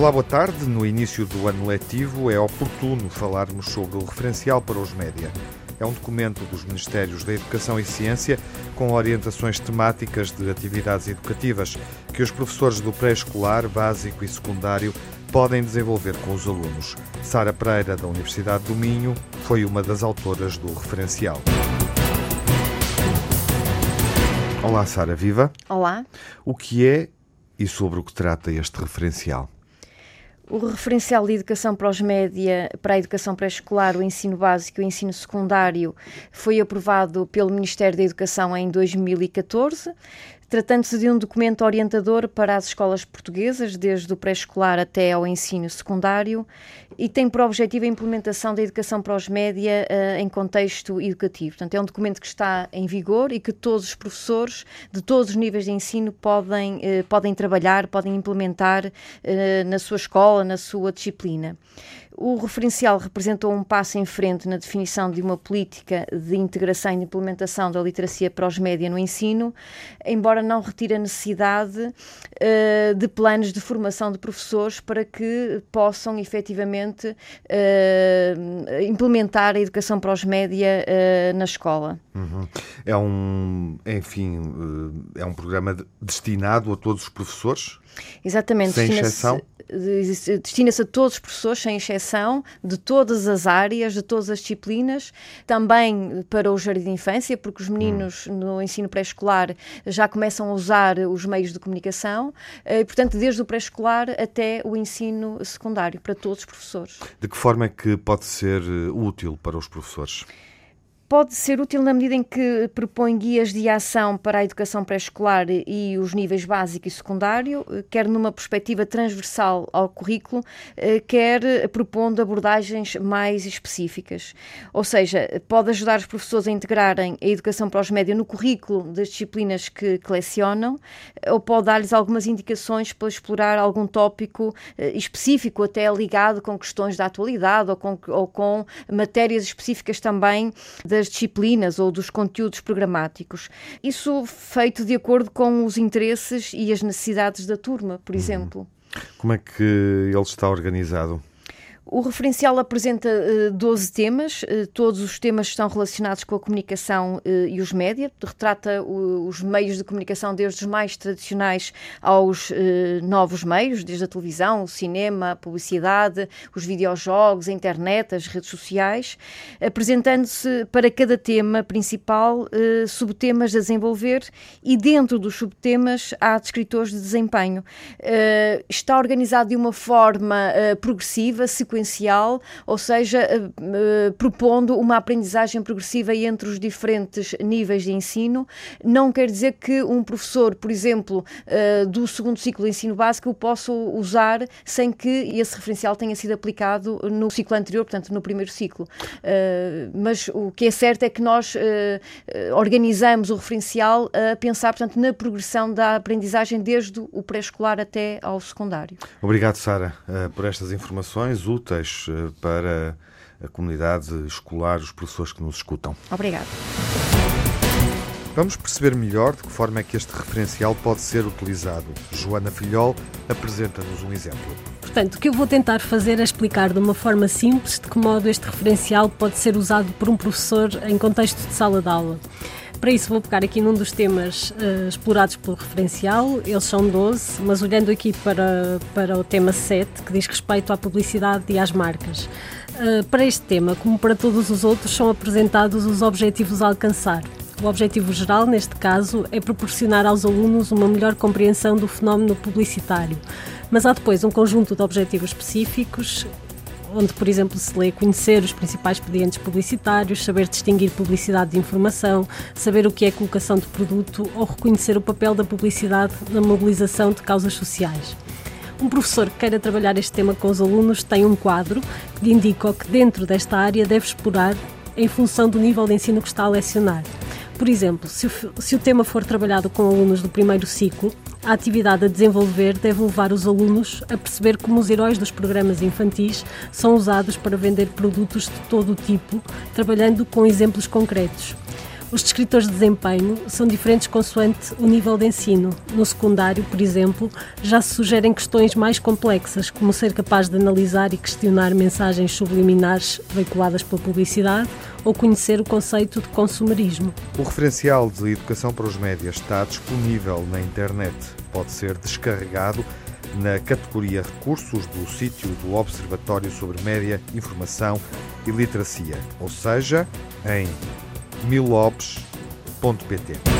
Olá, boa tarde. No início do ano letivo é oportuno falarmos sobre o referencial para os média. É um documento dos Ministérios da Educação e Ciência com orientações temáticas de atividades educativas que os professores do pré-escolar, básico e secundário podem desenvolver com os alunos. Sara Pereira, da Universidade do Minho, foi uma das autoras do referencial. Olá, Sara, viva. Olá. O que é e sobre o que trata este referencial? O referencial de educação para os média, para a educação pré-escolar, o ensino básico e o ensino secundário foi aprovado pelo Ministério da Educação em 2014. Tratando-se de um documento orientador para as escolas portuguesas, desde o pré-escolar até ao ensino secundário, e tem por objetivo a implementação da educação para os média uh, em contexto educativo. Portanto, é um documento que está em vigor e que todos os professores de todos os níveis de ensino podem, uh, podem trabalhar, podem implementar uh, na sua escola, na sua disciplina. O referencial representou um passo em frente na definição de uma política de integração e de implementação da literacia para os média no ensino, embora não retire a necessidade uh, de planos de formação de professores para que possam efetivamente uh, implementar a educação para os média uh, na escola. Uhum. É um, enfim, é um programa destinado a todos os professores? Exatamente. Sem exceção? destina-se a todos os professores, sem exceção, de todas as áreas, de todas as disciplinas, também para o jardim de infância, porque os meninos hum. no ensino pré-escolar já começam a usar os meios de comunicação, eh, e, portanto, desde o pré-escolar até o ensino secundário, para todos os professores. De que forma é que pode ser eh, útil para os professores? Pode ser útil na medida em que propõe guias de ação para a educação pré-escolar e os níveis básico e secundário, quer numa perspectiva transversal ao currículo, eh, quer propondo abordagens mais específicas. Ou seja, pode ajudar os professores a integrarem a educação para os médios no currículo das disciplinas que, que lecionam, ou pode dar-lhes algumas indicações para explorar algum tópico eh, específico, até ligado com questões da atualidade ou com, ou com matérias específicas também da das disciplinas ou dos conteúdos programáticos. Isso feito de acordo com os interesses e as necessidades da turma, por uhum. exemplo. Como é que ele está organizado? O referencial apresenta uh, 12 temas, uh, todos os temas estão relacionados com a comunicação uh, e os média, retrata os meios de comunicação desde os mais tradicionais aos novos meios, desde a televisão, o cinema, a publicidade, os videojogos, a internet, as redes sociais, apresentando-se para cada tema principal subtemas a desenvolver e dentro dos subtemas há descritores de desempenho. está organizado de uma forma progressiva, sequencial, sequencial, ou seja, uh, propondo uma aprendizagem progressiva entre os diferentes níveis de ensino. Não quer dizer que um professor, por exemplo, uh, do segundo ciclo de ensino básico, o possa usar sem que esse referencial tenha sido aplicado no ciclo anterior, portanto, no primeiro ciclo. Mas o que é certo é que nós organizamos o referencial a pensar, portanto, na progressão da aprendizagem desde o pré-escolar até ao secundário. Obrigado, Sara, por estas informações úteis eh, para a comunidade escolar, os professores que nos escutam. Obrigada. Vamos perceber melhor de que forma é que este referencial pode ser utilizado. Joana Filhol apresenta-nos um exemplo. Portanto, o que eu vou tentar fazer é explicar de uma forma simples de que modo este referencial pode ser usado por um professor em contexto de sala de aula. Para isso vou pegar aqui num dos temas uh, explorados pelo referencial, eles são 12, mas olhando aqui para, para o tema 7, que diz respeito à publicidade e às marcas. Uh, para este tema, como para todos os outros, são apresentados os objetivos a alcançar. O objetivo geral, neste caso, é proporcionar aos alunos uma melhor compreensão do fenómeno publicitário. Mas há depois um conjunto de objetivos específicos onde, por exemplo, se lê conhecer os principais expedientes publicitários, saber distinguir publicidade de informação, saber o que é colocação de produto ou reconhecer o papel da publicidade na mobilização de causas sociais. Um professor que queira trabalhar este tema com os alunos tem um quadro que lhe indica o que dentro desta área deve explorar em função do nível de ensino que está a lecionar. Por exemplo, se o, se o tema for trabalhado com alunos do primeiro ciclo, a atividade a desenvolver deve levar os alunos a perceber como os heróis dos programas infantis são usados para vender produtos de todo o tipo, trabalhando com exemplos concretos. Os descritores de desempenho são diferentes consoante o nível de ensino. No secundário, por exemplo, já se sugerem questões mais complexas, como ser capaz de analisar e questionar mensagens subliminares veiculadas pela publicidade ou conhecer o conceito de consumerismo. O referencial de Educação para os Médias está disponível na internet. Pode ser descarregado na categoria Recursos do sítio do Observatório sobre Média, Informação e Literacia, ou seja, em milobs.pt.